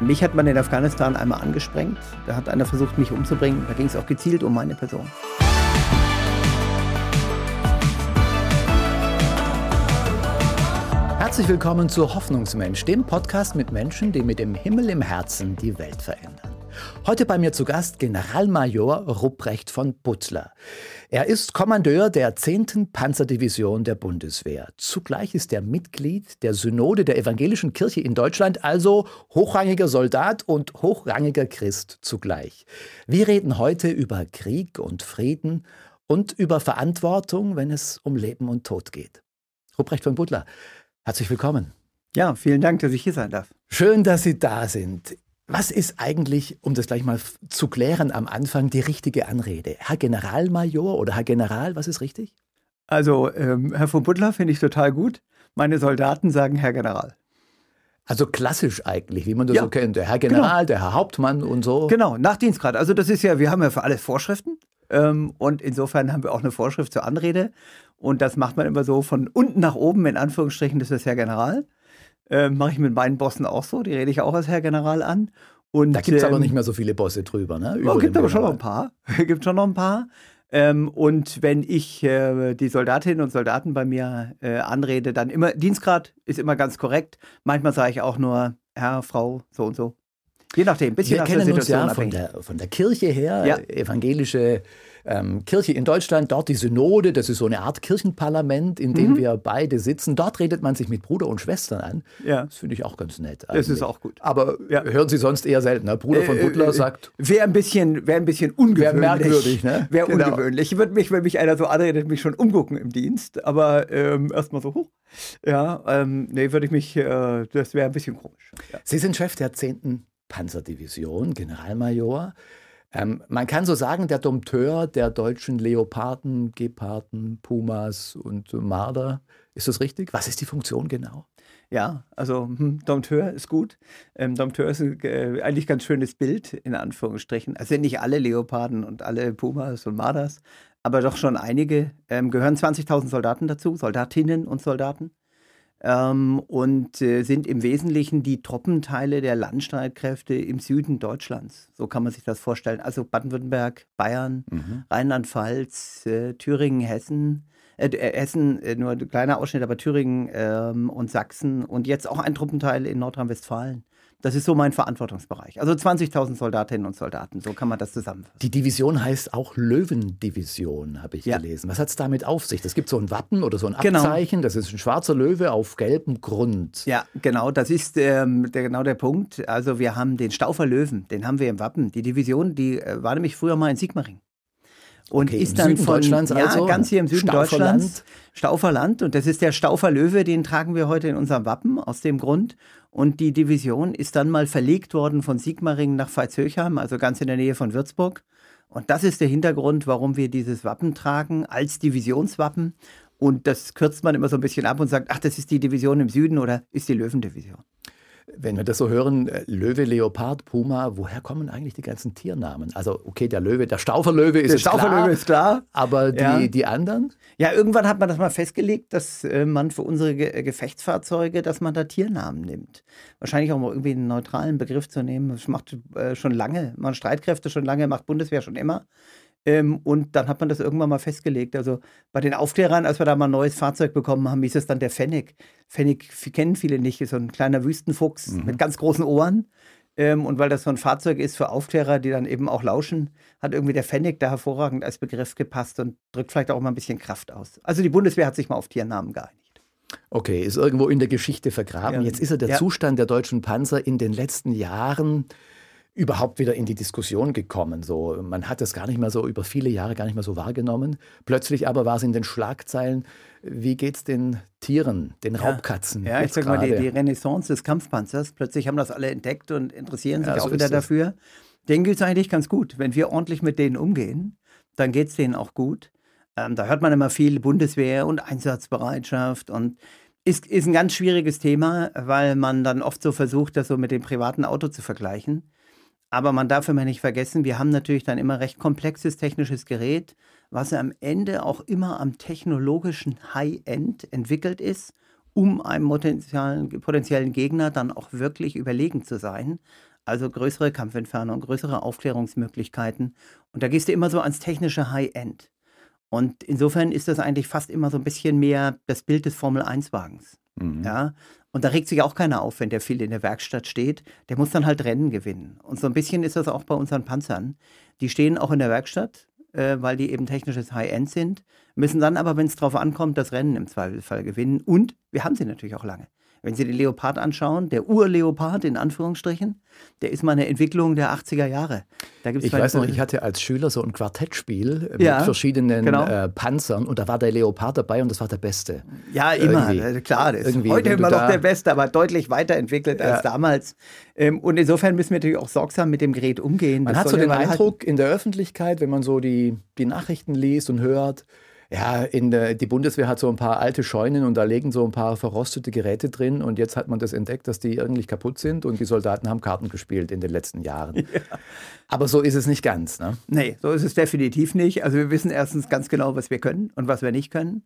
Mich hat man in Afghanistan einmal angesprengt. Da hat einer versucht, mich umzubringen. Da ging es auch gezielt um meine Person. Herzlich willkommen zu Hoffnungsmensch, dem Podcast mit Menschen, die mit dem Himmel im Herzen die Welt verändern. Heute bei mir zu Gast Generalmajor Rupprecht von Butler. Er ist Kommandeur der 10. Panzerdivision der Bundeswehr. Zugleich ist er Mitglied der Synode der Evangelischen Kirche in Deutschland, also hochrangiger Soldat und hochrangiger Christ zugleich. Wir reden heute über Krieg und Frieden und über Verantwortung, wenn es um Leben und Tod geht. Rupprecht von Butler, herzlich willkommen. Ja, vielen Dank, dass ich hier sein darf. Schön, dass Sie da sind. Was ist eigentlich, um das gleich mal zu klären am Anfang, die richtige Anrede? Herr Generalmajor oder Herr General, was ist richtig? Also, ähm, Herr von Butler finde ich total gut. Meine Soldaten sagen Herr General. Also klassisch eigentlich, wie man das ja. so kennt. Der Herr General, genau. der Herr Hauptmann und so. Genau, nach Dienstgrad. Also das ist ja, wir haben ja für alles Vorschriften. Ähm, und insofern haben wir auch eine Vorschrift zur Anrede. Und das macht man immer so von unten nach oben, in Anführungsstrichen, das ist Herr General. Äh, Mache ich mit meinen Bossen auch so. Die rede ich auch als Herr General an. Und, da gibt es ähm, aber nicht mehr so viele Bosse drüber, ne? Über gibt aber schon noch ein paar. gibt schon noch ein paar. Ähm, und wenn ich äh, die Soldatinnen und Soldaten bei mir äh, anrede, dann immer, Dienstgrad ist immer ganz korrekt. Manchmal sage ich auch nur Herr, Frau, so und so. Je nachdem, bisschen Wir kennen uns ja von der, von der Kirche her, ja. evangelische ähm, Kirche in Deutschland, dort die Synode, das ist so eine Art Kirchenparlament, in dem mhm. wir beide sitzen. Dort redet man sich mit Bruder und Schwestern an. Ja. Das finde ich auch ganz nett. Eigentlich. Das ist auch gut. Aber ja. hören Sie sonst eher selten. Ne? Bruder von äh, Butler äh, sagt. Wäre ein bisschen, wäre ein bisschen ungewöhnlich. Wäre merkwürdig, ne? Wäre genau. ungewöhnlich. Ich würde mich, wenn mich einer so anredet, mich schon umgucken im Dienst. Aber ähm, erstmal so hoch. Ja, ähm, nee, würde ich mich, äh, das wäre ein bisschen komisch. Ja. Sie sind Chef der 10. Panzerdivision, Generalmajor. Ähm, man kann so sagen, der Dompteur der deutschen Leoparden, Geparden, Pumas und Marder. Ist das richtig? Was ist die Funktion genau? Ja, also hm, Dompteur ist gut. Ähm, Dompteur ist ein, äh, eigentlich ganz schönes Bild, in Anführungsstrichen. Also sind nicht alle Leoparden und alle Pumas und Marders, aber doch schon einige. Ähm, gehören 20.000 Soldaten dazu, Soldatinnen und Soldaten ähm, und äh, sind im Wesentlichen die Truppenteile der Landstreitkräfte im Süden Deutschlands. So kann man sich das vorstellen. Also Baden-Württemberg, Bayern, mhm. Rheinland-Pfalz, äh, Thüringen, Hessen. Äh, äh Hessen, äh, nur ein kleiner Ausschnitt, aber Thüringen ähm, und Sachsen und jetzt auch ein Truppenteil in Nordrhein-Westfalen. Das ist so mein Verantwortungsbereich. Also 20.000 Soldatinnen und Soldaten, so kann man das zusammenfassen. Die Division heißt auch Löwendivision, habe ich ja. gelesen. Was hat es damit auf sich? Es gibt so ein Wappen oder so ein genau. Abzeichen, genau. das ist ein schwarzer Löwe auf gelbem Grund. Ja, genau, das ist ähm, der, genau der Punkt. Also wir haben den Staufer Löwen, den haben wir im Wappen. Die Division, die äh, war nämlich früher mal in Sigmaring und okay, ist dann von Deutschlands ja, also? ganz hier im Süden Stauferland. Deutschlands Stauferland und das ist der Staufer Löwe, den tragen wir heute in unserem Wappen aus dem Grund und die Division ist dann mal verlegt worden von Sigmaringen nach Veitshöchheim, also ganz in der Nähe von Würzburg und das ist der Hintergrund, warum wir dieses Wappen tragen als Divisionswappen und das kürzt man immer so ein bisschen ab und sagt, ach, das ist die Division im Süden oder ist die Löwendivision. Wenn wir das so hören, äh, Löwe, Leopard, Puma, woher kommen eigentlich die ganzen Tiernamen? Also, okay, der Löwe, der Stauferlöwe ist, der Stauferlöwe klar, ist klar. Aber die, ja. die anderen? Ja, irgendwann hat man das mal festgelegt, dass äh, man für unsere Ge äh, Gefechtsfahrzeuge, dass man da Tiernamen nimmt. Wahrscheinlich auch mal irgendwie einen neutralen Begriff zu nehmen. Das macht äh, schon lange, man Streitkräfte schon lange, macht Bundeswehr schon immer. Ähm, und dann hat man das irgendwann mal festgelegt. Also bei den Aufklärern, als wir da mal ein neues Fahrzeug bekommen haben, hieß es dann der Fennec. Fennec kennen viele nicht, ist so ein kleiner Wüstenfuchs mhm. mit ganz großen Ohren. Ähm, und weil das so ein Fahrzeug ist für Aufklärer, die dann eben auch lauschen, hat irgendwie der Fennec da hervorragend als Begriff gepasst und drückt vielleicht auch mal ein bisschen Kraft aus. Also die Bundeswehr hat sich mal auf Tiernamen geeinigt. Okay, ist irgendwo in der Geschichte vergraben. Ja. Jetzt ist er der ja. Zustand der deutschen Panzer in den letzten Jahren überhaupt wieder in die Diskussion gekommen. So, man hat das gar nicht mehr so über viele Jahre gar nicht mehr so wahrgenommen. Plötzlich aber war es in den Schlagzeilen. Wie geht es den Tieren, den ja. Raubkatzen? Ja, ich sag mal, die, die, Renaissance des Kampfpanzers. Plötzlich haben das alle entdeckt und interessieren sich ja, so auch wieder dafür. Denen es eigentlich ganz gut. Wenn wir ordentlich mit denen umgehen, dann geht es denen auch gut. Ähm, da hört man immer viel Bundeswehr und Einsatzbereitschaft und ist, ist ein ganz schwieriges Thema, weil man dann oft so versucht, das so mit dem privaten Auto zu vergleichen. Aber man darf immer nicht vergessen, wir haben natürlich dann immer recht komplexes technisches Gerät, was am Ende auch immer am technologischen High-End entwickelt ist, um einem potenziellen, Gegner dann auch wirklich überlegen zu sein. Also größere Kampfentfernung, größere Aufklärungsmöglichkeiten. Und da gehst du immer so ans technische High-End. Und insofern ist das eigentlich fast immer so ein bisschen mehr das Bild des Formel-1-Wagens. Mhm. Ja, und da regt sich auch keiner auf, wenn der viel in der Werkstatt steht. Der muss dann halt Rennen gewinnen. Und so ein bisschen ist das auch bei unseren Panzern. Die stehen auch in der Werkstatt, äh, weil die eben technisches High-End sind, müssen dann aber, wenn es drauf ankommt, das Rennen im Zweifelsfall gewinnen. Und wir haben sie natürlich auch lange. Wenn Sie den Leopard anschauen, der Urleopard in Anführungsstrichen, der ist mal eine Entwicklung der 80er Jahre. Da gibt's ich weiß noch, ich hatte als Schüler so ein Quartettspiel mit ja, verschiedenen genau. äh, Panzern und da war der Leopard dabei und das war der Beste. Ja, immer, irgendwie. Äh, klar. Das ist heute immer noch der Beste, aber deutlich weiterentwickelt ja. als damals. Ähm, und insofern müssen wir natürlich auch sorgsam mit dem Gerät umgehen. Man das hat so den Eindruck in der Öffentlichkeit, wenn man so die, die Nachrichten liest und hört, ja, in der, die Bundeswehr hat so ein paar alte Scheunen und da legen so ein paar verrostete Geräte drin und jetzt hat man das entdeckt, dass die irgendwie kaputt sind und die Soldaten haben Karten gespielt in den letzten Jahren. Ja. Aber so ist es nicht ganz, ne? Nee, so ist es definitiv nicht. Also wir wissen erstens ganz genau, was wir können und was wir nicht können.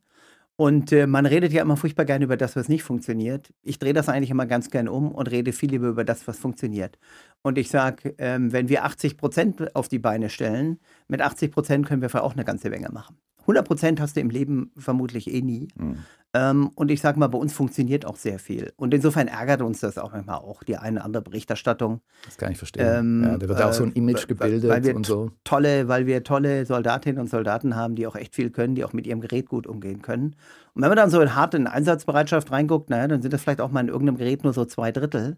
Und äh, man redet ja immer furchtbar gerne über das, was nicht funktioniert. Ich drehe das eigentlich immer ganz gern um und rede viel lieber über das, was funktioniert. Und ich sage, ähm, wenn wir 80 Prozent auf die Beine stellen, mit 80 Prozent können wir auch eine ganze Menge machen. 100 Prozent hast du im Leben vermutlich eh nie. Mhm. Ähm, und ich sage mal, bei uns funktioniert auch sehr viel. Und insofern ärgert uns das auch manchmal auch, die eine oder andere Berichterstattung. Das kann ich verstehen. Ähm, ja, da wird äh, auch so ein Image gebildet weil wir und so. Tolle, weil wir tolle Soldatinnen und Soldaten haben, die auch echt viel können, die auch mit ihrem Gerät gut umgehen können. Und wenn man dann so in harte Einsatzbereitschaft reinguckt, naja, dann sind das vielleicht auch mal in irgendeinem Gerät nur so zwei Drittel.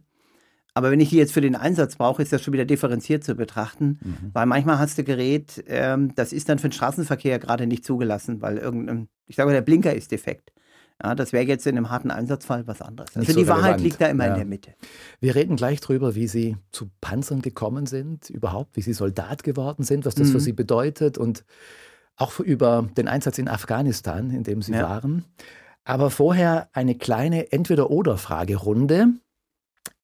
Aber wenn ich die jetzt für den Einsatz brauche, ist das schon wieder differenziert zu betrachten, mhm. weil manchmal hast du Gerät, ähm, das ist dann für den Straßenverkehr gerade nicht zugelassen, weil irgendein, ich sage mal, der Blinker ist defekt. Ja, das wäre jetzt in einem harten Einsatzfall was anderes. Also so die relevant. Wahrheit liegt da immer ja. in der Mitte. Wir reden gleich drüber, wie Sie zu Panzern gekommen sind, überhaupt, wie Sie Soldat geworden sind, was das mhm. für Sie bedeutet und auch über den Einsatz in Afghanistan, in dem Sie ja. waren. Aber vorher eine kleine Entweder-Oder-Fragerunde.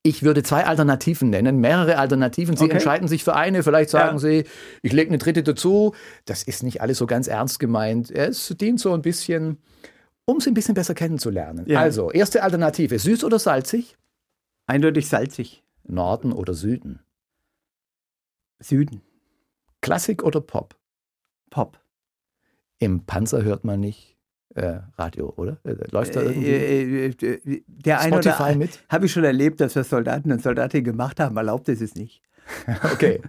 Ich würde zwei Alternativen nennen, mehrere Alternativen. Sie okay. entscheiden sich für eine, vielleicht sagen ja. Sie, ich lege eine dritte dazu. Das ist nicht alles so ganz ernst gemeint. Es dient so ein bisschen, um Sie ein bisschen besser kennenzulernen. Ja. Also, erste Alternative, süß oder salzig? Eindeutig salzig. Norden oder Süden? Süden. Klassik oder Pop? Pop. Im Panzer hört man nicht Radio, oder? Äh, läuft da äh, irgendwie äh, äh, der Spotify oder, mit? Habe ich schon erlebt, dass wir Soldaten und Soldatinnen gemacht haben. Erlaubt ist es nicht. okay.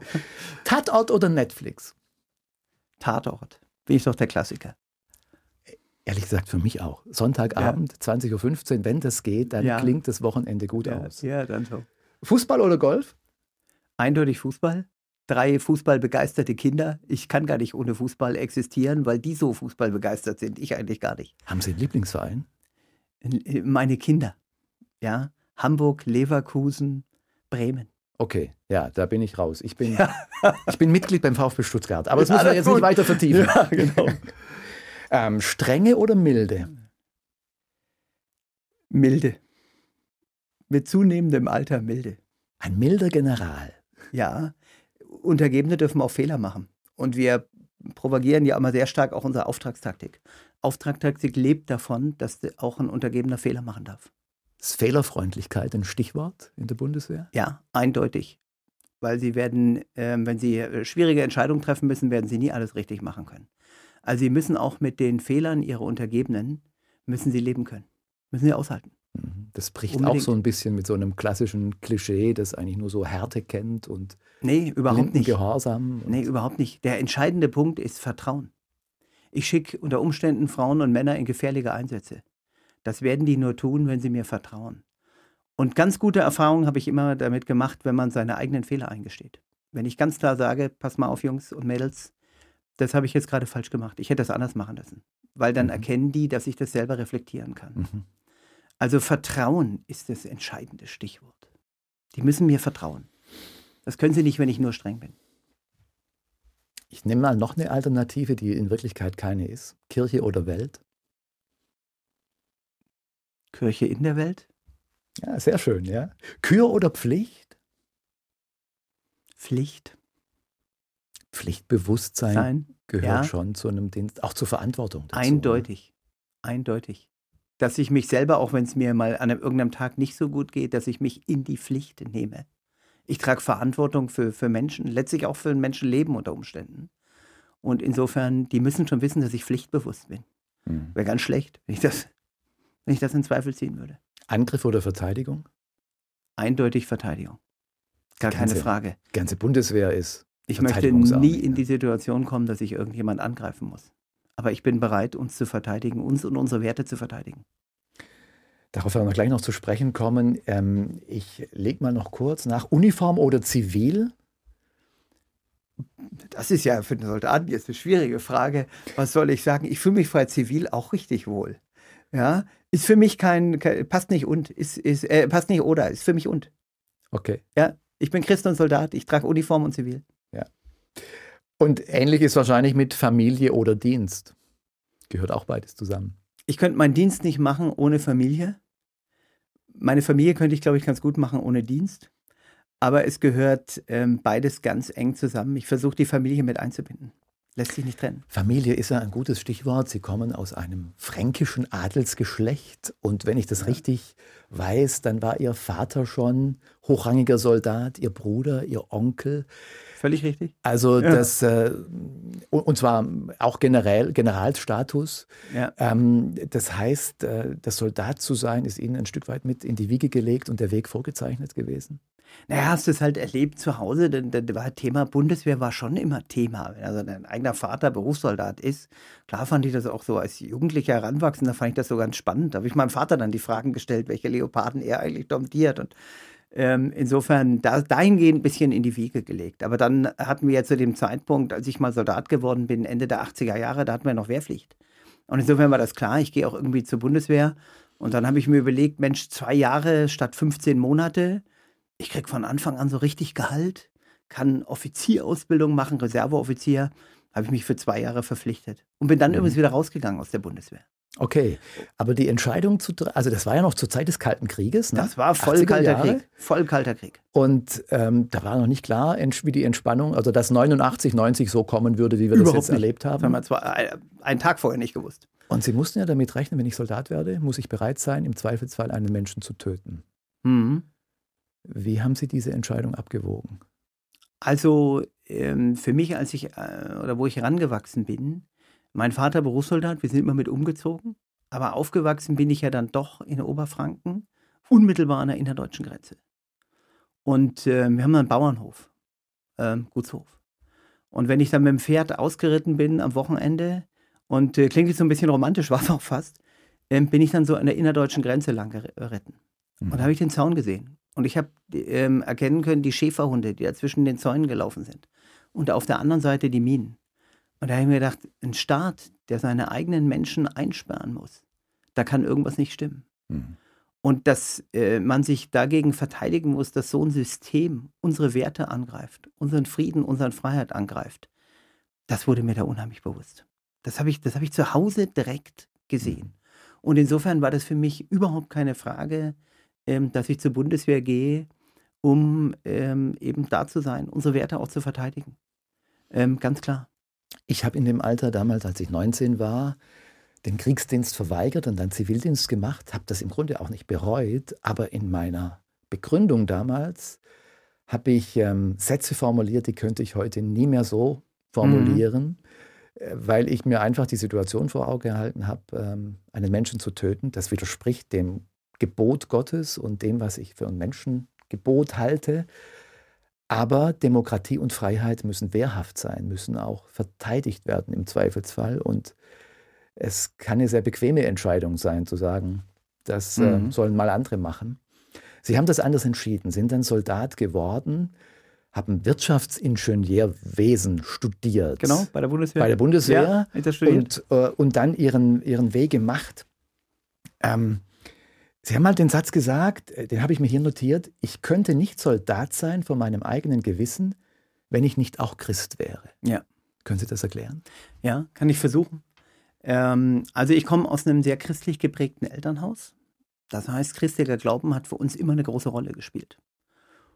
Tatort oder Netflix? Tatort. Bin ich doch der Klassiker. Ehrlich gesagt, für mich auch. Sonntagabend, ja. 20.15 Uhr, wenn das geht, dann ja. klingt das Wochenende gut ja, aus. Ja, dann so. Fußball oder Golf? Eindeutig Fußball drei fußballbegeisterte Kinder. Ich kann gar nicht ohne Fußball existieren, weil die so fußballbegeistert sind. Ich eigentlich gar nicht. Haben Sie einen Lieblingsverein? Meine Kinder. Ja. Hamburg, Leverkusen, Bremen. Okay, ja, da bin ich raus. Ich bin, ja. ich bin Mitglied beim VfB Stuttgart. Aber das müssen wir jetzt gut. nicht weiter vertiefen. Ja, genau. ähm, Strenge oder milde? Milde. Mit zunehmendem Alter milde. Ein milder General. Ja, Untergebene dürfen auch Fehler machen. Und wir propagieren ja immer sehr stark auch unsere Auftragstaktik. Auftragstaktik lebt davon, dass auch ein Untergebener Fehler machen darf. Ist Fehlerfreundlichkeit ein Stichwort in der Bundeswehr? Ja, eindeutig. Weil sie werden, äh, wenn sie äh, schwierige Entscheidungen treffen müssen, werden sie nie alles richtig machen können. Also sie müssen auch mit den Fehlern ihrer Untergebenen, müssen sie leben können. Müssen sie aushalten. Mhm. Das bricht Unbedingt. auch so ein bisschen mit so einem klassischen Klischee, das eigentlich nur so Härte kennt und nee, überhaupt nicht. Gehorsam. Nee, überhaupt nicht. Der entscheidende Punkt ist Vertrauen. Ich schicke unter Umständen Frauen und Männer in gefährliche Einsätze. Das werden die nur tun, wenn sie mir vertrauen. Und ganz gute Erfahrungen habe ich immer damit gemacht, wenn man seine eigenen Fehler eingesteht. Wenn ich ganz klar sage, pass mal auf, Jungs und Mädels, das habe ich jetzt gerade falsch gemacht. Ich hätte das anders machen lassen. Weil dann mhm. erkennen die, dass ich das selber reflektieren kann. Mhm. Also Vertrauen ist das entscheidende Stichwort. Die müssen mir vertrauen. Das können sie nicht, wenn ich nur streng bin. Ich nehme mal noch eine Alternative, die in Wirklichkeit keine ist. Kirche oder Welt? Kirche in der Welt? Ja, sehr schön, ja. Kür oder Pflicht? Pflicht. Pflichtbewusstsein Sein, gehört ja. schon zu einem Dienst, auch zur Verantwortung. Dazu, Eindeutig. Oder? Eindeutig dass ich mich selber, auch wenn es mir mal an einem, irgendeinem Tag nicht so gut geht, dass ich mich in die Pflicht nehme. Ich trage Verantwortung für, für Menschen, letztlich auch für ein Menschenleben unter Umständen. Und insofern, die müssen schon wissen, dass ich pflichtbewusst bin. Hm. Wäre ganz schlecht, wenn ich, das, wenn ich das in Zweifel ziehen würde. Angriff oder Verteidigung? Eindeutig Verteidigung. Gar ganze, keine Frage. Die ganze Bundeswehr ist. Ich möchte nie in die Situation kommen, dass ich irgendjemand angreifen muss. Aber ich bin bereit, uns zu verteidigen, uns und unsere Werte zu verteidigen. Darauf werden wir gleich noch zu sprechen kommen. Ähm, ich lege mal noch kurz nach. Uniform oder zivil? Das ist ja für den Soldaten jetzt eine schwierige Frage. Was soll ich sagen? Ich fühle mich frei zivil auch richtig wohl. Ja, ist für mich kein, kein passt nicht und, ist, ist, äh, passt nicht oder, ist für mich und. Okay. Ja, ich bin Christ und Soldat, ich trage Uniform und zivil. Ja. Und ähnlich ist wahrscheinlich mit Familie oder Dienst. Gehört auch beides zusammen. Ich könnte meinen Dienst nicht machen ohne Familie. Meine Familie könnte ich, glaube ich, ganz gut machen ohne Dienst. Aber es gehört ähm, beides ganz eng zusammen. Ich versuche die Familie mit einzubinden. Lässt sich nicht trennen. Familie ist ja ein gutes Stichwort. Sie kommen aus einem fränkischen Adelsgeschlecht. Und wenn ich das ja. richtig weiß, dann war Ihr Vater schon hochrangiger Soldat, Ihr Bruder, Ihr Onkel. Völlig richtig. Also ja. das, äh, und zwar auch generell, Generalsstatus. Ja. Ähm, das heißt, äh, das Soldat zu sein, ist Ihnen ein Stück weit mit in die Wiege gelegt und der Weg vorgezeichnet gewesen? Naja, hast du es halt erlebt zu Hause, denn, denn war Thema Bundeswehr war schon immer Thema. Wenn also dein eigener Vater Berufssoldat ist, klar fand ich das auch so als Jugendlicher heranwachsen, da fand ich das so ganz spannend. Da habe ich meinem Vater dann die Fragen gestellt, welche Leoparden er eigentlich domtiert und ähm, insofern da, dahingehend ein bisschen in die Wiege gelegt. Aber dann hatten wir ja zu dem Zeitpunkt, als ich mal Soldat geworden bin, Ende der 80er Jahre, da hatten wir noch Wehrpflicht. Und insofern war das klar, ich gehe auch irgendwie zur Bundeswehr. Und dann habe ich mir überlegt, Mensch, zwei Jahre statt 15 Monate, ich krieg von Anfang an so richtig Gehalt, kann Offizierausbildung machen, Reserveoffizier, habe ich mich für zwei Jahre verpflichtet und bin dann mhm. übrigens wieder rausgegangen aus der Bundeswehr. Okay, aber die Entscheidung zu, also das war ja noch zur Zeit des Kalten Krieges. Ne? Das war voll kalter Jahre. Krieg, voll kalter Krieg. Und ähm, da war noch nicht klar, wie die Entspannung, also dass 89, 90 so kommen würde, wie wir Überhaupt das jetzt nicht. erlebt haben. Das haben wir zwar einen Tag vorher nicht gewusst. Und Sie mussten ja damit rechnen, wenn ich Soldat werde, muss ich bereit sein, im Zweifelsfall einen Menschen zu töten. Mhm. Wie haben Sie diese Entscheidung abgewogen? Also ähm, für mich, als ich äh, oder wo ich herangewachsen bin, mein Vater Berufssoldat, wir sind immer mit umgezogen, aber aufgewachsen bin ich ja dann doch in Oberfranken, unmittelbar an der innerdeutschen Grenze. Und äh, wir haben einen Bauernhof, äh, Gutshof. Und wenn ich dann mit dem Pferd ausgeritten bin am Wochenende, und äh, klingt jetzt so ein bisschen romantisch, war es auch fast, ähm, bin ich dann so an der innerdeutschen Grenze lang geritten. Mhm. Und da habe ich den Zaun gesehen. Und ich habe ähm, erkennen können, die Schäferhunde, die da zwischen den Zäunen gelaufen sind. Und auf der anderen Seite die Minen. Und da habe ich mir gedacht, ein Staat, der seine eigenen Menschen einsperren muss, da kann irgendwas nicht stimmen. Mhm. Und dass äh, man sich dagegen verteidigen muss, dass so ein System unsere Werte angreift, unseren Frieden, unsere Freiheit angreift, das wurde mir da unheimlich bewusst. Das habe ich, hab ich zu Hause direkt gesehen. Mhm. Und insofern war das für mich überhaupt keine Frage, ähm, dass ich zur Bundeswehr gehe, um ähm, eben da zu sein, unsere Werte auch zu verteidigen. Ähm, ganz klar. Ich habe in dem Alter damals, als ich 19 war, den Kriegsdienst verweigert und dann Zivildienst gemacht, habe das im Grunde auch nicht bereut, aber in meiner Begründung damals habe ich ähm, Sätze formuliert, die könnte ich heute nie mehr so formulieren, mhm. äh, weil ich mir einfach die Situation vor Augen gehalten habe, ähm, einen Menschen zu töten. Das widerspricht dem Gebot Gottes und dem, was ich für ein Menschengebot halte. Aber Demokratie und Freiheit müssen wehrhaft sein, müssen auch verteidigt werden im Zweifelsfall. Und es kann eine sehr bequeme Entscheidung sein, zu sagen, das äh, mhm. äh, sollen mal andere machen. Sie haben das anders entschieden, sind dann Soldat geworden, haben Wirtschaftsingenieurwesen studiert. Genau, bei der Bundeswehr. Bei der Bundeswehr. Ja, und, äh, und dann ihren, ihren Weg gemacht. Ähm, Sie haben mal den Satz gesagt, äh, den habe ich mir hier notiert, ich könnte nicht Soldat sein von meinem eigenen Gewissen, wenn ich nicht auch Christ wäre. Ja. Können Sie das erklären? Ja, kann ich versuchen. Ähm, also ich komme aus einem sehr christlich geprägten Elternhaus. Das heißt, christlicher Glauben hat für uns immer eine große Rolle gespielt.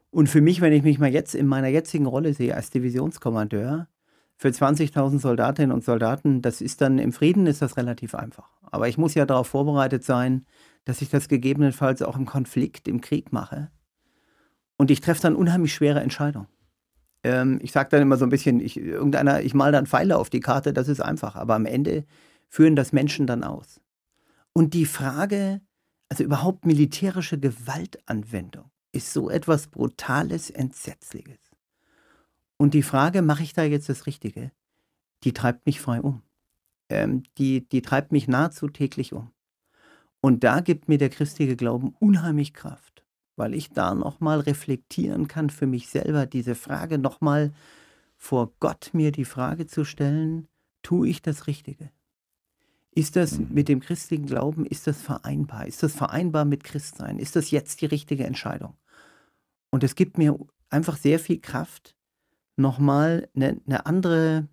Und für mich, wenn ich mich mal jetzt in meiner jetzigen Rolle sehe als Divisionskommandeur, für 20.000 Soldatinnen und Soldaten, das ist dann im Frieden ist das relativ einfach. Aber ich muss ja darauf vorbereitet sein, dass ich das gegebenenfalls auch im Konflikt, im Krieg mache. Und ich treffe dann unheimlich schwere Entscheidungen. Ähm, ich sage dann immer so ein bisschen, ich, irgendeiner, ich mal dann Pfeile auf die Karte, das ist einfach. Aber am Ende führen das Menschen dann aus. Und die Frage, also überhaupt militärische Gewaltanwendung, ist so etwas Brutales, Entsetzliches. Und die Frage, mache ich da jetzt das Richtige, die treibt mich frei um. Ähm, die, die treibt mich nahezu täglich um. Und da gibt mir der christliche Glauben unheimlich Kraft, weil ich da nochmal reflektieren kann für mich selber, diese Frage nochmal vor Gott mir die Frage zu stellen, tue ich das Richtige? Ist das mhm. mit dem christlichen Glauben, ist das vereinbar? Ist das vereinbar mit Christsein? Ist das jetzt die richtige Entscheidung? Und es gibt mir einfach sehr viel Kraft, nochmal eine, eine andere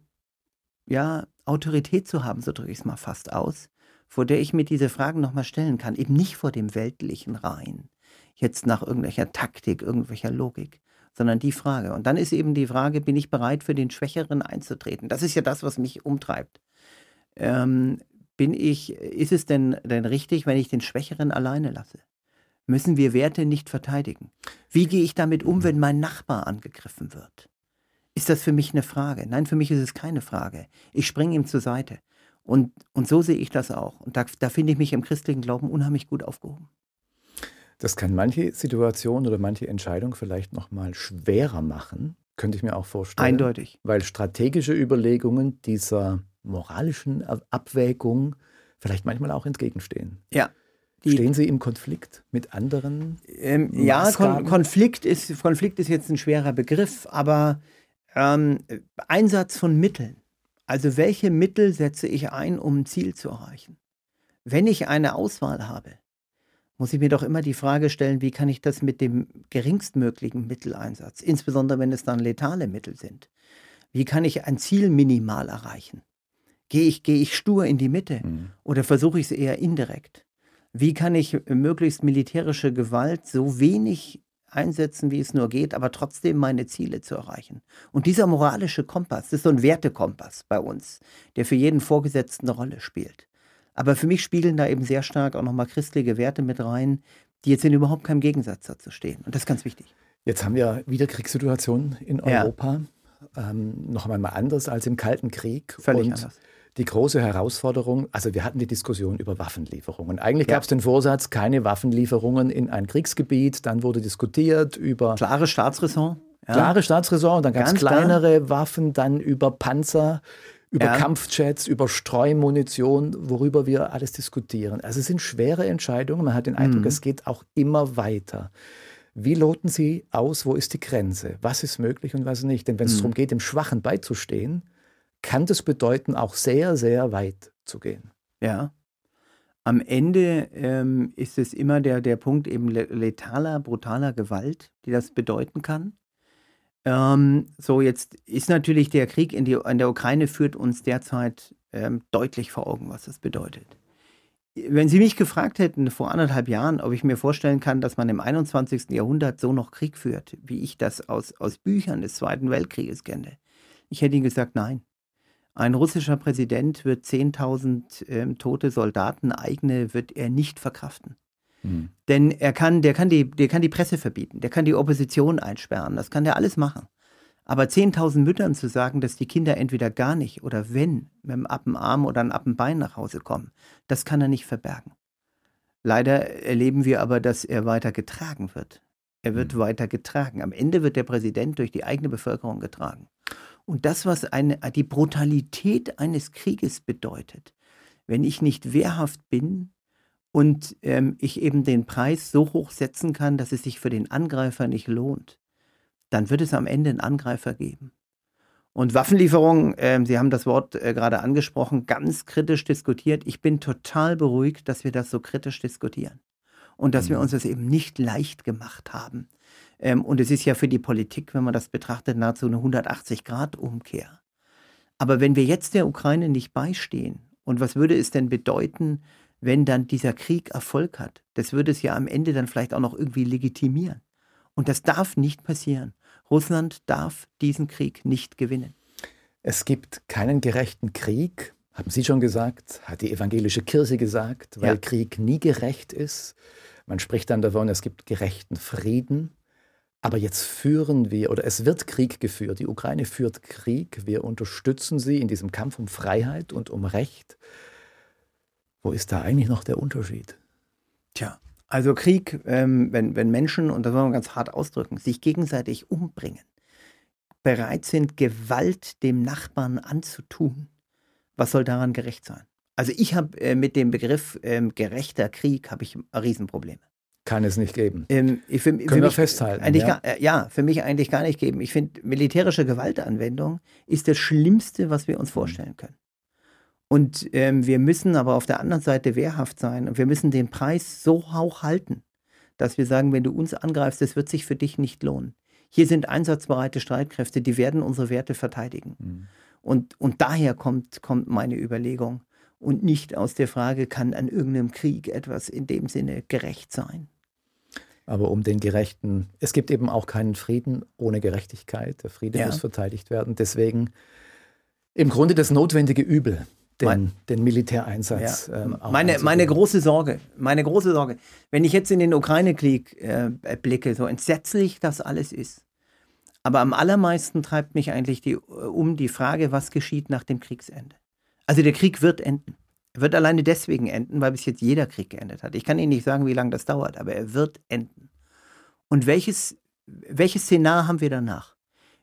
ja, Autorität zu haben, so drücke ich es mal fast aus, vor der ich mir diese Fragen nochmal stellen kann. Eben nicht vor dem weltlichen Rein, jetzt nach irgendwelcher Taktik, irgendwelcher Logik, sondern die Frage. Und dann ist eben die Frage, bin ich bereit für den Schwächeren einzutreten? Das ist ja das, was mich umtreibt. Ähm, bin ich, ist es denn, denn richtig, wenn ich den Schwächeren alleine lasse? Müssen wir Werte nicht verteidigen? Wie gehe ich damit um, wenn mein Nachbar angegriffen wird? Ist das für mich eine Frage? Nein, für mich ist es keine Frage. Ich springe ihm zur Seite. Und, und so sehe ich das auch. Und da, da finde ich mich im christlichen Glauben unheimlich gut aufgehoben. Das kann manche Situation oder manche Entscheidung vielleicht noch mal schwerer machen, könnte ich mir auch vorstellen. Eindeutig. Weil strategische Überlegungen dieser moralischen Abwägung vielleicht manchmal auch entgegenstehen. Ja. Stehen Sie im Konflikt mit anderen? Ähm, ja, Kon Konflikt, ist, Konflikt ist jetzt ein schwerer Begriff, aber ähm, Einsatz von Mitteln. Also welche Mittel setze ich ein, um ein Ziel zu erreichen? Wenn ich eine Auswahl habe, muss ich mir doch immer die Frage stellen, wie kann ich das mit dem geringstmöglichen Mitteleinsatz, insbesondere wenn es dann letale Mittel sind, wie kann ich ein Ziel minimal erreichen? Gehe ich, gehe ich stur in die Mitte mhm. oder versuche ich es eher indirekt? Wie kann ich möglichst militärische Gewalt so wenig einsetzen, wie es nur geht, aber trotzdem meine Ziele zu erreichen? Und dieser moralische Kompass, das ist so ein Wertekompass bei uns, der für jeden Vorgesetzten eine Rolle spielt. Aber für mich spielen da eben sehr stark auch nochmal christliche Werte mit rein, die jetzt in überhaupt keinem Gegensatz dazu stehen. Und das ist ganz wichtig. Jetzt haben wir wieder Kriegssituationen in Europa. Ja. Ähm, noch einmal anders als im Kalten Krieg. Völlig Und anders die große Herausforderung, also wir hatten die Diskussion über Waffenlieferungen. Eigentlich ja. gab es den Vorsatz, keine Waffenlieferungen in ein Kriegsgebiet. Dann wurde diskutiert über... Klare Staatsräson. Ja. Klare Staatsräson. Dann gab es kleinere klar. Waffen, dann über Panzer, über ja. Kampfjets, über Streumunition, worüber wir alles diskutieren. Also es sind schwere Entscheidungen. Man hat den Eindruck, mhm. es geht auch immer weiter. Wie loten Sie aus, wo ist die Grenze? Was ist möglich und was nicht? Denn wenn es mhm. darum geht, dem Schwachen beizustehen, kann das bedeuten, auch sehr, sehr weit zu gehen. Ja. Am Ende ähm, ist es immer der, der Punkt eben letaler, brutaler Gewalt, die das bedeuten kann. Ähm, so, jetzt ist natürlich der Krieg in, die, in der Ukraine führt uns derzeit ähm, deutlich vor Augen, was das bedeutet. Wenn Sie mich gefragt hätten vor anderthalb Jahren, ob ich mir vorstellen kann, dass man im 21. Jahrhundert so noch Krieg führt, wie ich das aus, aus Büchern des Zweiten Weltkrieges kenne, ich hätte Ihnen gesagt, nein. Ein russischer Präsident wird 10.000 ähm, tote Soldaten, eigene wird er nicht verkraften. Mhm. Denn er kann, der kann, die, der kann die Presse verbieten, der kann die Opposition einsperren, das kann der alles machen. Aber 10.000 Müttern zu sagen, dass die Kinder entweder gar nicht oder wenn mit einem Appenarm oder einem Appenbein nach Hause kommen, das kann er nicht verbergen. Leider erleben wir aber, dass er weiter getragen wird. Er wird mhm. weiter getragen. Am Ende wird der Präsident durch die eigene Bevölkerung getragen. Und das, was eine, die Brutalität eines Krieges bedeutet, wenn ich nicht wehrhaft bin und ähm, ich eben den Preis so hoch setzen kann, dass es sich für den Angreifer nicht lohnt, dann wird es am Ende einen Angreifer geben. Und Waffenlieferungen, äh, Sie haben das Wort äh, gerade angesprochen, ganz kritisch diskutiert. Ich bin total beruhigt, dass wir das so kritisch diskutieren und dass mhm. wir uns das eben nicht leicht gemacht haben. Ähm, und es ist ja für die Politik, wenn man das betrachtet, nahezu eine 180-Grad-Umkehr. Aber wenn wir jetzt der Ukraine nicht beistehen, und was würde es denn bedeuten, wenn dann dieser Krieg Erfolg hat? Das würde es ja am Ende dann vielleicht auch noch irgendwie legitimieren. Und das darf nicht passieren. Russland darf diesen Krieg nicht gewinnen. Es gibt keinen gerechten Krieg, haben Sie schon gesagt, hat die evangelische Kirche gesagt, weil ja. Krieg nie gerecht ist. Man spricht dann davon, es gibt gerechten Frieden. Aber jetzt führen wir, oder es wird Krieg geführt. Die Ukraine führt Krieg. Wir unterstützen sie in diesem Kampf um Freiheit und um Recht. Wo ist da eigentlich noch der Unterschied? Tja, also Krieg, ähm, wenn, wenn Menschen, und das wollen wir ganz hart ausdrücken, sich gegenseitig umbringen, bereit sind, Gewalt dem Nachbarn anzutun, was soll daran gerecht sein? Also ich habe äh, mit dem Begriff ähm, gerechter Krieg habe ich Riesenprobleme. Kann es nicht geben. Ähm, für, Können für wir festhalten. Eigentlich ja? Gar, äh, ja, für mich eigentlich gar nicht geben. Ich finde, militärische Gewaltanwendung ist das Schlimmste, was wir uns mhm. vorstellen können. Und ähm, wir müssen aber auf der anderen Seite wehrhaft sein und wir müssen den Preis so hoch halten, dass wir sagen, wenn du uns angreifst, das wird sich für dich nicht lohnen. Hier sind einsatzbereite Streitkräfte, die werden unsere Werte verteidigen. Mhm. Und, und daher kommt, kommt meine Überlegung und nicht aus der Frage, kann an irgendeinem Krieg etwas in dem Sinne gerecht sein. Aber um den gerechten, es gibt eben auch keinen Frieden ohne Gerechtigkeit. Der Friede ja. muss verteidigt werden. Deswegen im Grunde das notwendige Übel, den, mein, den Militäreinsatz. Ja. Ähm, meine, meine große Sorge, meine große Sorge, wenn ich jetzt in den Ukraine-Krieg äh, blicke, so entsetzlich das alles ist, aber am allermeisten treibt mich eigentlich die, um die Frage, was geschieht nach dem Kriegsende. Also der Krieg wird enden wird alleine deswegen enden, weil bis jetzt jeder Krieg geendet hat. Ich kann Ihnen nicht sagen, wie lange das dauert, aber er wird enden. Und welches, welches Szenar haben wir danach?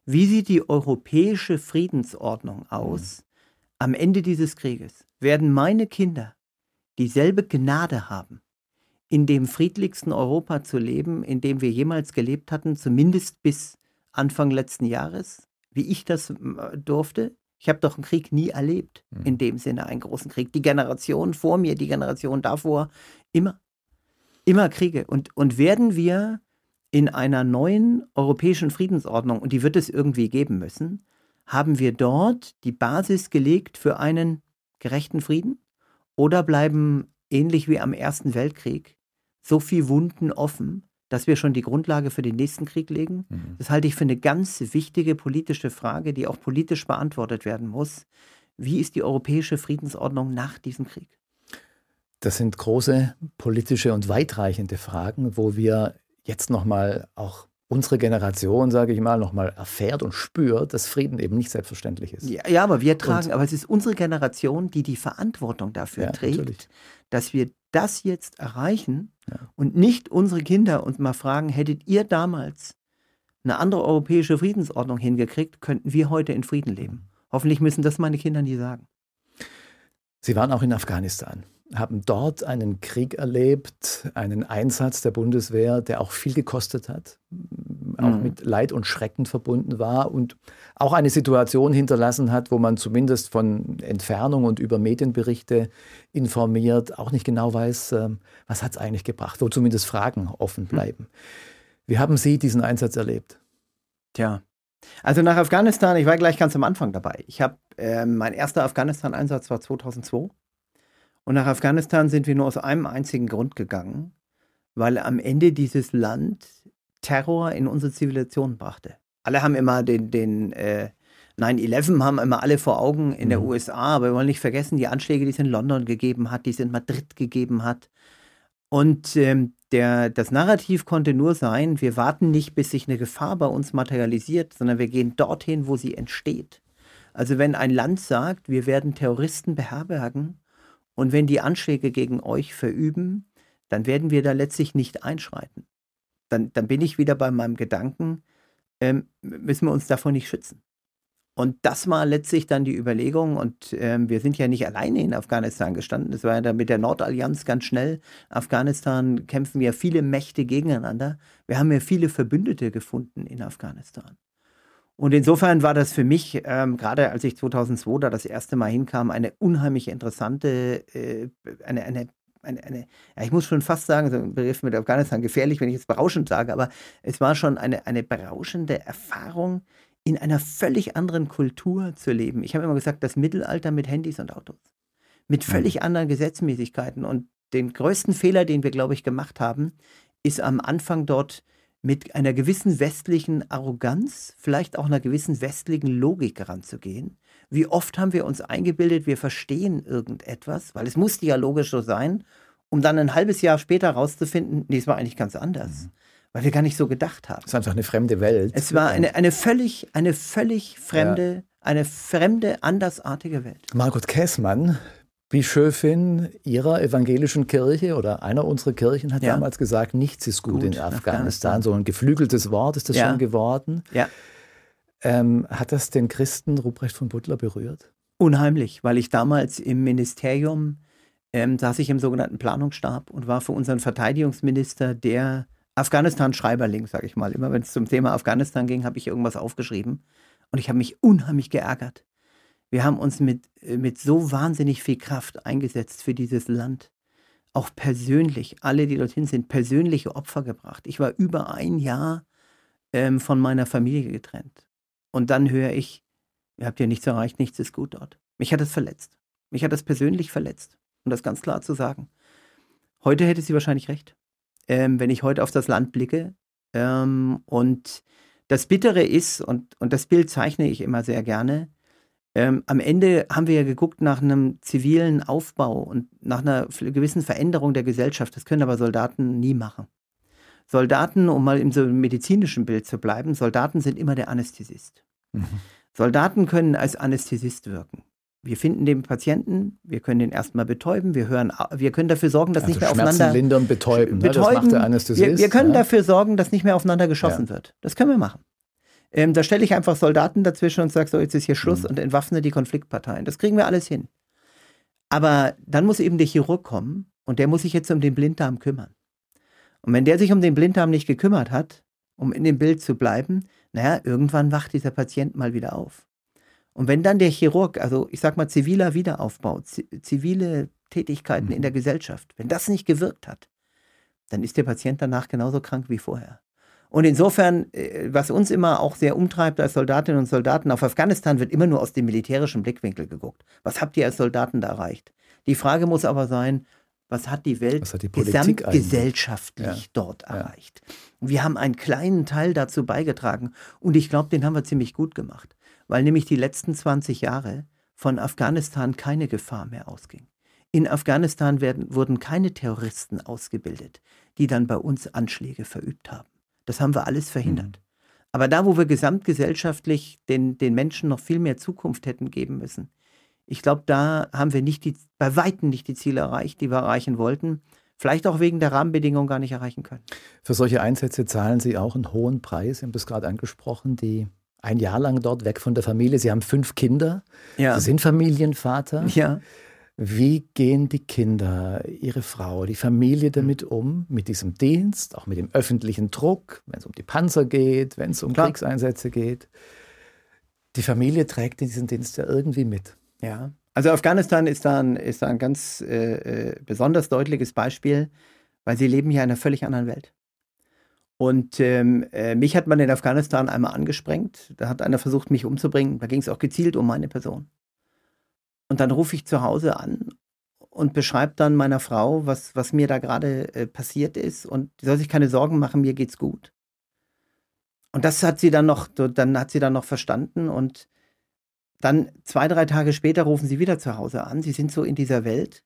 Wie sieht die europäische Friedensordnung aus mhm. am Ende dieses Krieges? Werden meine Kinder dieselbe Gnade haben, in dem friedlichsten Europa zu leben, in dem wir jemals gelebt hatten, zumindest bis Anfang letzten Jahres, wie ich das äh, durfte? Ich habe doch einen Krieg nie erlebt, mhm. in dem Sinne einen großen Krieg. Die Generation vor mir, die Generation davor, immer, immer Kriege. Und, und werden wir in einer neuen europäischen Friedensordnung, und die wird es irgendwie geben müssen, haben wir dort die Basis gelegt für einen gerechten Frieden? Oder bleiben, ähnlich wie am Ersten Weltkrieg, so viele Wunden offen, dass wir schon die Grundlage für den nächsten Krieg legen. Mhm. Das halte ich für eine ganz wichtige politische Frage, die auch politisch beantwortet werden muss. Wie ist die europäische Friedensordnung nach diesem Krieg? Das sind große politische und weitreichende Fragen, wo wir jetzt nochmal auch unsere Generation, sage ich mal, nochmal erfährt und spürt, dass Frieden eben nicht selbstverständlich ist. Ja, ja aber wir tragen, und, aber es ist unsere Generation, die die Verantwortung dafür ja, trägt, natürlich. dass wir das jetzt erreichen ja. und nicht unsere Kinder uns mal fragen, hättet ihr damals eine andere europäische Friedensordnung hingekriegt, könnten wir heute in Frieden leben. Hoffentlich müssen das meine Kinder nie sagen. Sie waren auch in Afghanistan haben dort einen Krieg erlebt, einen Einsatz der Bundeswehr, der auch viel gekostet hat, auch mhm. mit Leid und Schrecken verbunden war und auch eine Situation hinterlassen hat, wo man zumindest von Entfernung und über Medienberichte informiert, auch nicht genau weiß, ähm, was hat es eigentlich gebracht, wo zumindest Fragen offen mhm. bleiben. Mhm. Wie haben Sie diesen Einsatz erlebt? Tja, also nach Afghanistan, ich war gleich ganz am Anfang dabei. Ich habe, äh, mein erster Afghanistan-Einsatz war 2002. Und nach Afghanistan sind wir nur aus einem einzigen Grund gegangen, weil am Ende dieses Land Terror in unsere Zivilisation brachte. Alle haben immer den, den äh, 9-11 haben immer alle vor Augen in mhm. der USA, aber wir wollen nicht vergessen, die Anschläge, die es in London gegeben hat, die es in Madrid gegeben hat. Und ähm, der, das Narrativ konnte nur sein, wir warten nicht, bis sich eine Gefahr bei uns materialisiert, sondern wir gehen dorthin, wo sie entsteht. Also wenn ein Land sagt, wir werden Terroristen beherbergen, und wenn die Anschläge gegen euch verüben, dann werden wir da letztlich nicht einschreiten. Dann, dann bin ich wieder bei meinem Gedanken, ähm, müssen wir uns davor nicht schützen. Und das war letztlich dann die Überlegung. Und ähm, wir sind ja nicht alleine in Afghanistan gestanden. Das war ja dann mit der Nordallianz ganz schnell. Afghanistan kämpfen ja viele Mächte gegeneinander. Wir haben ja viele Verbündete gefunden in Afghanistan. Und insofern war das für mich, ähm, gerade als ich 2002 da das erste Mal hinkam, eine unheimlich interessante, äh, eine, eine, eine, eine ja, ich muss schon fast sagen, so ein Begriff mit Afghanistan gefährlich, wenn ich jetzt berauschend sage, aber es war schon eine, eine berauschende Erfahrung, in einer völlig anderen Kultur zu leben. Ich habe immer gesagt, das Mittelalter mit Handys und Autos. Mit völlig mhm. anderen Gesetzmäßigkeiten. Und den größten Fehler, den wir, glaube ich, gemacht haben, ist am Anfang dort mit einer gewissen westlichen Arroganz, vielleicht auch einer gewissen westlichen Logik heranzugehen. Wie oft haben wir uns eingebildet, wir verstehen irgendetwas, weil es muss dialogisch so sein, um dann ein halbes Jahr später herauszufinden, nee, es war eigentlich ganz anders. Mhm. weil wir gar nicht so gedacht haben. Es ist einfach eine fremde Welt. Es war eine, eine völlig, eine völlig fremde, ja. eine fremde, andersartige Welt. Margot Käßmann, Bischöfin ihrer evangelischen Kirche oder einer unserer Kirchen hat ja. damals gesagt, nichts ist gut, gut in Afghanistan. Afghanistan. So ein geflügeltes Wort ist das ja. schon geworden. Ja. Ähm, hat das den Christen Ruprecht von Butler berührt? Unheimlich, weil ich damals im Ministerium ähm, saß ich im sogenannten Planungsstab und war für unseren Verteidigungsminister der Afghanistan-Schreiberling, sage ich mal. Immer wenn es zum Thema Afghanistan ging, habe ich irgendwas aufgeschrieben. Und ich habe mich unheimlich geärgert. Wir haben uns mit, äh, mit so wahnsinnig viel Kraft eingesetzt für dieses Land. Auch persönlich, alle, die dorthin sind, persönliche Opfer gebracht. Ich war über ein Jahr ähm, von meiner Familie getrennt. Und dann höre ich, ihr habt ja nichts erreicht, nichts ist gut dort. Mich hat das verletzt. Mich hat das persönlich verletzt, um das ganz klar zu sagen. Heute hätte sie wahrscheinlich recht ähm, wenn ich heute auf das Land blicke. Ähm, und das Bittere ist, und, und das Bild zeichne ich immer sehr gerne, ähm, am Ende haben wir ja geguckt nach einem zivilen Aufbau und nach einer gewissen Veränderung der Gesellschaft. Das können aber Soldaten nie machen. Soldaten, um mal im so medizinischen Bild zu bleiben, Soldaten sind immer der Anästhesist. Mhm. Soldaten können als Anästhesist wirken. Wir finden den Patienten, wir können den erstmal betäuben, wir hören, wir können dafür sorgen, dass also nicht mehr Schmerzen aufeinander lindern, betäuben, betäuben. Ne? Das macht der Anästhesist. Wir, wir können ja. dafür sorgen, dass nicht mehr aufeinander geschossen ja. wird. Das können wir machen. Ähm, da stelle ich einfach Soldaten dazwischen und sage so, jetzt ist hier Schluss mhm. und entwaffne die Konfliktparteien. Das kriegen wir alles hin. Aber dann muss eben der Chirurg kommen und der muss sich jetzt um den Blinddarm kümmern. Und wenn der sich um den Blinddarm nicht gekümmert hat, um in dem Bild zu bleiben, naja, irgendwann wacht dieser Patient mal wieder auf. Und wenn dann der Chirurg, also ich sag mal ziviler Wiederaufbau, zivile Tätigkeiten mhm. in der Gesellschaft, wenn das nicht gewirkt hat, dann ist der Patient danach genauso krank wie vorher. Und insofern, äh, was uns immer auch sehr umtreibt als Soldatinnen und Soldaten, auf Afghanistan wird immer nur aus dem militärischen Blickwinkel geguckt. Was habt ihr als Soldaten da erreicht? Die Frage muss aber sein, was hat die Welt hat die gesamtgesellschaftlich ja. dort erreicht? Ja. Wir haben einen kleinen Teil dazu beigetragen und ich glaube, den haben wir ziemlich gut gemacht weil nämlich die letzten 20 Jahre von Afghanistan keine Gefahr mehr ausging. In Afghanistan werden, wurden keine Terroristen ausgebildet, die dann bei uns Anschläge verübt haben. Das haben wir alles verhindert. Mhm. Aber da, wo wir gesamtgesellschaftlich den, den Menschen noch viel mehr Zukunft hätten geben müssen, ich glaube, da haben wir nicht die, bei Weitem nicht die Ziele erreicht, die wir erreichen wollten. Vielleicht auch wegen der Rahmenbedingungen gar nicht erreichen können. Für solche Einsätze zahlen Sie auch einen hohen Preis. Sie haben das gerade angesprochen, die ein Jahr lang dort weg von der Familie. Sie haben fünf Kinder. Ja. Sie sind Familienvater. Ja. Wie gehen die Kinder, ihre Frau, die Familie damit um, mit diesem Dienst, auch mit dem öffentlichen Druck, wenn es um die Panzer geht, wenn es um Klar. Kriegseinsätze geht? Die Familie trägt diesen Dienst ja irgendwie mit. Ja, also Afghanistan ist da ein, ist da ein ganz äh, äh besonders deutliches Beispiel, weil sie leben hier in einer völlig anderen Welt. Und ähm, äh, mich hat man in Afghanistan einmal angesprengt. Da hat einer versucht, mich umzubringen. Da ging es auch gezielt um meine Person. Und dann rufe ich zu Hause an und beschreibe dann meiner Frau, was, was mir da gerade äh, passiert ist. Und die soll sich keine Sorgen machen, mir geht's gut. Und das hat sie dann noch, dann hat sie dann noch verstanden. Und dann zwei, drei Tage später rufen sie wieder zu Hause an. Sie sind so in dieser Welt.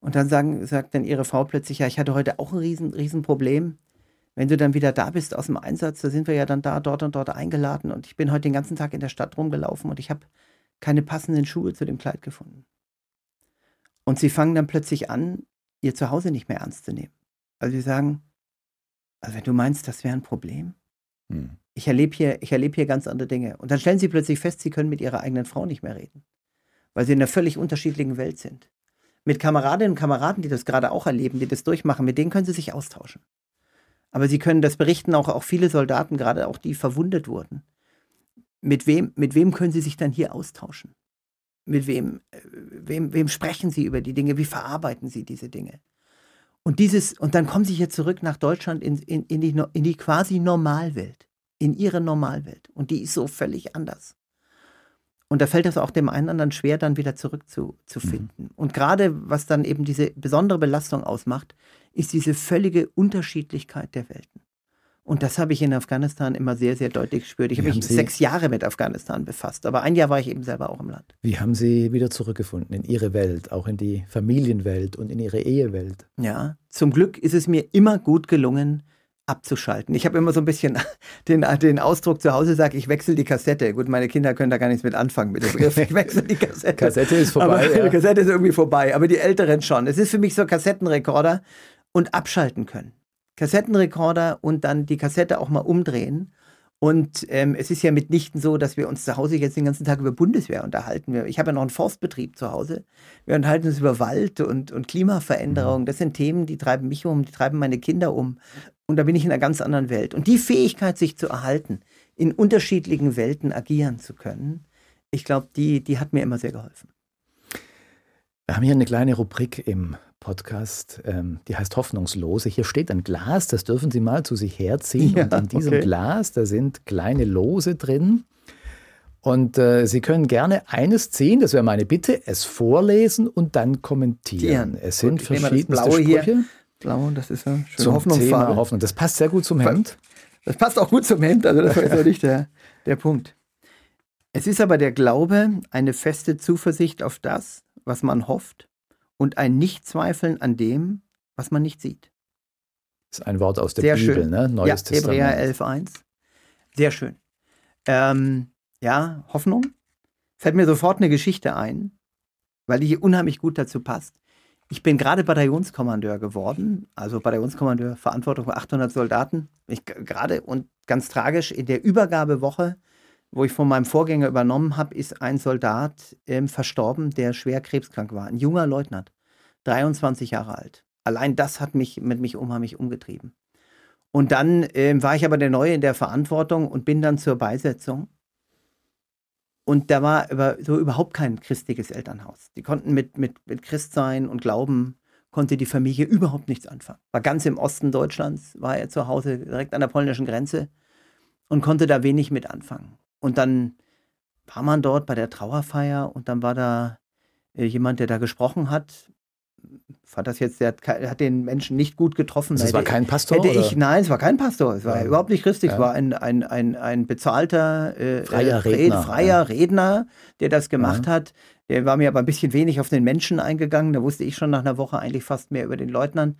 Und dann sagen, sagt dann ihre Frau plötzlich, ja, ich hatte heute auch ein riesen, riesen Problem wenn du dann wieder da bist aus dem Einsatz, da sind wir ja dann da, dort und dort eingeladen und ich bin heute den ganzen Tag in der Stadt rumgelaufen und ich habe keine passenden Schuhe zu dem Kleid gefunden. Und sie fangen dann plötzlich an, ihr Zuhause nicht mehr ernst zu nehmen. Also sie sagen, also wenn du meinst, das wäre ein Problem, hm. ich erlebe hier, ich hier ganz andere Dinge. Und dann stellen sie plötzlich fest, sie können mit ihrer eigenen Frau nicht mehr reden, weil sie in einer völlig unterschiedlichen Welt sind. Mit Kameradinnen und Kameraden, die das gerade auch erleben, die das durchmachen, mit denen können sie sich austauschen. Aber sie können das berichten auch, auch viele Soldaten, gerade auch die verwundet wurden. Mit wem, mit wem können sie sich dann hier austauschen? Mit wem, äh, wem, wem sprechen sie über die Dinge? Wie verarbeiten sie diese Dinge? Und dieses, und dann kommen sie hier zurück nach Deutschland in, in, in, die, in die quasi Normalwelt, in ihre Normalwelt. Und die ist so völlig anders. Und da fällt es auch dem einen anderen schwer, dann wieder zurückzufinden. Mhm. Und gerade was dann eben diese besondere Belastung ausmacht, ist diese völlige Unterschiedlichkeit der Welten. Und das habe ich in Afghanistan immer sehr, sehr deutlich gespürt. Ich habe mich Sie, sechs Jahre mit Afghanistan befasst, aber ein Jahr war ich eben selber auch im Land. Wie haben Sie wieder zurückgefunden in Ihre Welt, auch in die Familienwelt und in Ihre Ehewelt? Ja, zum Glück ist es mir immer gut gelungen, abzuschalten. Ich habe immer so ein bisschen den, den Ausdruck zu Hause, sage ich wechsle die Kassette. Gut, meine Kinder können da gar nichts mit anfangen mit dem Begriff. Ich wechsle die Kassette. Kassette ist vorbei. Aber, ja. Kassette ist irgendwie vorbei, aber die Älteren schon. Es ist für mich so Kassettenrekorder und abschalten können. Kassettenrekorder und dann die Kassette auch mal umdrehen und ähm, es ist ja mitnichten so, dass wir uns zu Hause jetzt den ganzen Tag über Bundeswehr unterhalten. Ich habe ja noch einen Forstbetrieb zu Hause. Wir unterhalten uns über Wald und, und Klimaveränderung. Mhm. Das sind Themen, die treiben mich um, die treiben meine Kinder um. Und da bin ich in einer ganz anderen Welt. Und die Fähigkeit, sich zu erhalten, in unterschiedlichen Welten agieren zu können, ich glaube, die, die hat mir immer sehr geholfen. Wir haben hier eine kleine Rubrik im Podcast, ähm, die heißt Hoffnungslose. Hier steht ein Glas, das dürfen Sie mal zu sich herziehen. Ja, und in diesem okay. Glas, da sind kleine Lose drin. Und äh, Sie können gerne eines ziehen, das wäre meine Bitte, es vorlesen und dann kommentieren. Ja, es sind verschiedene Sprüche. Hier. Blau, das ist eine schöne Hoffnungsfarbe. Hoffnung. Das passt sehr gut zum Hemd. Das passt auch gut zum Hemd, also das war jetzt nicht der, der Punkt. Es ist aber der Glaube, eine feste Zuversicht auf das, was man hofft und ein Nichtzweifeln an dem, was man nicht sieht. Das ist ein Wort aus der Sehr Bibel, schön. ne? Neues ja, Hebräer 11.1. Sehr schön. Ähm, ja, Hoffnung. Fällt mir sofort eine Geschichte ein, weil die unheimlich gut dazu passt. Ich bin gerade Bataillonskommandeur geworden, also Bataillonskommandeur, Verantwortung für 800 Soldaten. Ich gerade und ganz tragisch in der Übergabewoche wo ich von meinem Vorgänger übernommen habe, ist ein Soldat ähm, verstorben, der schwer krebskrank war. Ein junger Leutnant, 23 Jahre alt. Allein das hat mich mit mich unheimlich umgetrieben. Und dann ähm, war ich aber der Neue in der Verantwortung und bin dann zur Beisetzung. Und da war über, so überhaupt kein christliches Elternhaus. Die konnten mit, mit, mit Christsein und Glauben, konnte die Familie überhaupt nichts anfangen. War ganz im Osten Deutschlands, war er zu Hause direkt an der polnischen Grenze und konnte da wenig mit anfangen. Und dann war man dort bei der Trauerfeier und dann war da äh, jemand, der da gesprochen hat. Fand das jetzt, der hat, hat den Menschen nicht gut getroffen. Also es war kein Pastor? Hätte ich, nein, es war kein Pastor. Es war ja. überhaupt nicht christlich. Ja. Es war ein, ein, ein, ein bezahlter äh, freier, Redner, freier ja. Redner, der das gemacht hat. Der war mir aber ein bisschen wenig auf den Menschen eingegangen. Da wusste ich schon nach einer Woche eigentlich fast mehr über den Leutnant.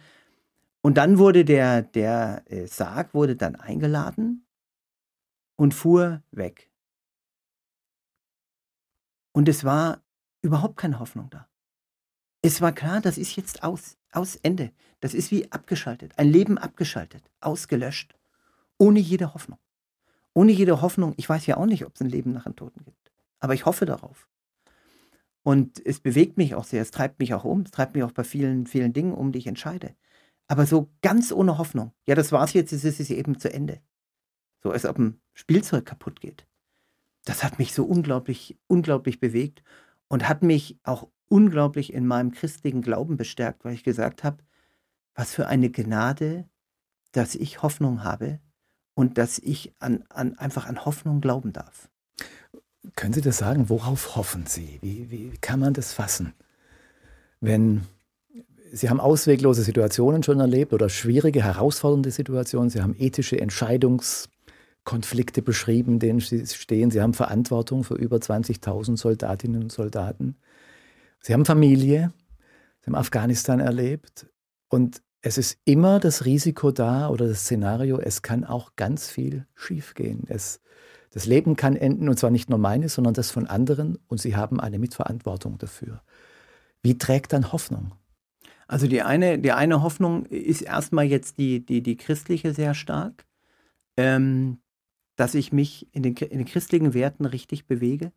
Und dann wurde der, der äh, Sarg wurde dann eingeladen und fuhr weg. Und es war überhaupt keine Hoffnung da. Es war klar, das ist jetzt aus, aus Ende. Das ist wie abgeschaltet, ein Leben abgeschaltet, ausgelöscht, ohne jede Hoffnung. Ohne jede Hoffnung, ich weiß ja auch nicht, ob es ein Leben nach dem Toten gibt, aber ich hoffe darauf. Und es bewegt mich auch sehr, es treibt mich auch um, es treibt mich auch bei vielen, vielen Dingen um, die ich entscheide. Aber so ganz ohne Hoffnung, ja, das war's jetzt, es ist eben zu Ende. So als ob ein Spielzeug kaputt geht das hat mich so unglaublich, unglaublich bewegt und hat mich auch unglaublich in meinem christlichen Glauben bestärkt, weil ich gesagt habe, was für eine Gnade, dass ich Hoffnung habe und dass ich an, an, einfach an Hoffnung glauben darf. Können Sie das sagen? Worauf hoffen Sie? Wie, wie kann man das fassen? Wenn Sie haben ausweglose Situationen schon erlebt oder schwierige, herausfordernde Situationen, Sie haben ethische Entscheidungs- Konflikte beschrieben, denen sie stehen. Sie haben Verantwortung für über 20.000 Soldatinnen und Soldaten. Sie haben Familie, sie haben Afghanistan erlebt. Und es ist immer das Risiko da oder das Szenario, es kann auch ganz viel schiefgehen. Es, das Leben kann enden, und zwar nicht nur meines, sondern das von anderen, und sie haben eine Mitverantwortung dafür. Wie trägt dann Hoffnung? Also die eine, die eine Hoffnung ist erstmal jetzt die, die, die christliche sehr stark. Ähm, dass ich mich in den, in den christlichen Werten richtig bewege.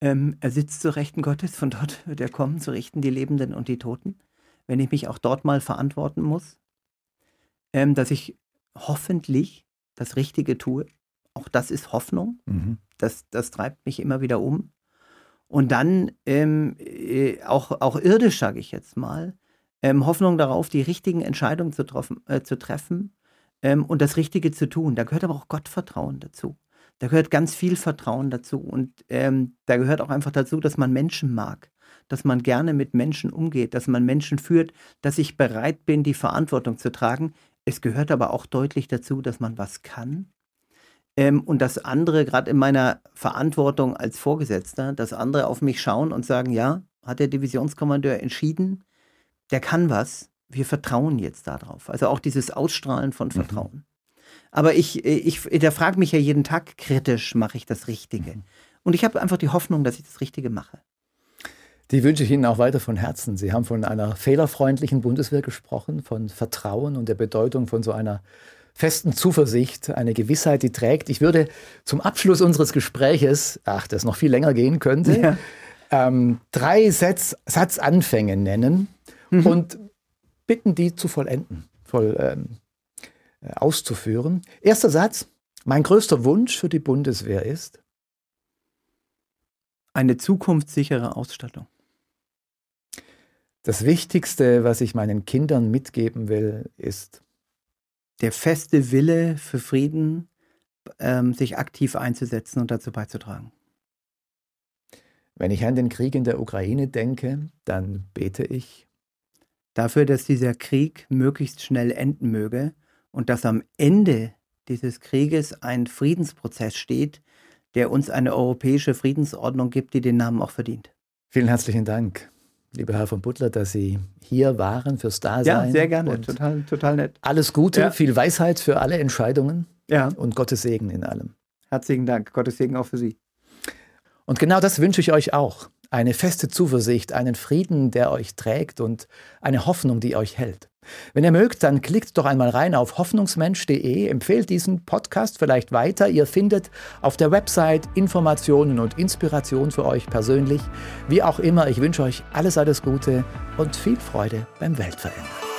Ähm, er sitzt zur Rechten Gottes, von dort wird er kommen, zu richten die Lebenden und die Toten. Wenn ich mich auch dort mal verantworten muss, ähm, dass ich hoffentlich das Richtige tue. Auch das ist Hoffnung. Mhm. Das, das treibt mich immer wieder um. Und dann ähm, äh, auch, auch irdisch, sage ich jetzt mal, ähm, Hoffnung darauf, die richtigen Entscheidungen zu, äh, zu treffen ähm, und das Richtige zu tun. Da gehört aber auch Gottvertrauen dazu. Da gehört ganz viel Vertrauen dazu. Und ähm, da gehört auch einfach dazu, dass man Menschen mag, dass man gerne mit Menschen umgeht, dass man Menschen führt, dass ich bereit bin, die Verantwortung zu tragen. Es gehört aber auch deutlich dazu, dass man was kann. Ähm, und dass andere, gerade in meiner Verantwortung als Vorgesetzter, dass andere auf mich schauen und sagen, ja, hat der Divisionskommandeur entschieden, der kann was, wir vertrauen jetzt darauf. Also auch dieses Ausstrahlen von mhm. Vertrauen. Mhm. Aber ich, ich, ich frage mich ja jeden Tag kritisch, mache ich das Richtige? Mhm. Und ich habe einfach die Hoffnung, dass ich das Richtige mache. Die wünsche ich Ihnen auch weiter von Herzen. Sie haben von einer fehlerfreundlichen Bundeswehr gesprochen, von Vertrauen und der Bedeutung von so einer festen Zuversicht, eine Gewissheit, die trägt. Ich würde zum Abschluss unseres Gespräches, ach, das noch viel länger gehen könnte, ja. ähm, drei Satz, Satzanfänge nennen mhm. und bitten, die zu vollenden, voll ähm, äh, auszuführen. Erster Satz. Mein größter Wunsch für die Bundeswehr ist eine zukunftssichere Ausstattung. Das Wichtigste, was ich meinen Kindern mitgeben will, ist der feste Wille für Frieden, ähm, sich aktiv einzusetzen und dazu beizutragen. Wenn ich an den Krieg in der Ukraine denke, dann bete ich dafür, dass dieser Krieg möglichst schnell enden möge und dass am Ende dieses Krieges ein Friedensprozess steht, der uns eine europäische Friedensordnung gibt, die den Namen auch verdient. Vielen herzlichen Dank lieber Herr von Butler, dass Sie hier waren fürs Dasein. Ja, sehr gerne. Total, total nett. Alles Gute, ja. viel Weisheit für alle Entscheidungen. Ja. Und Gottes Segen in allem. Herzlichen Dank. Gottes Segen auch für Sie. Und genau das wünsche ich euch auch. Eine feste Zuversicht, einen Frieden, der euch trägt und eine Hoffnung, die euch hält. Wenn ihr mögt, dann klickt doch einmal rein auf hoffnungsmensch.de, empfehlt diesen Podcast vielleicht weiter. ihr findet auf der Website Informationen und Inspiration für euch persönlich. Wie auch immer, ich wünsche euch alles, alles Gute und viel Freude beim Weltverändern.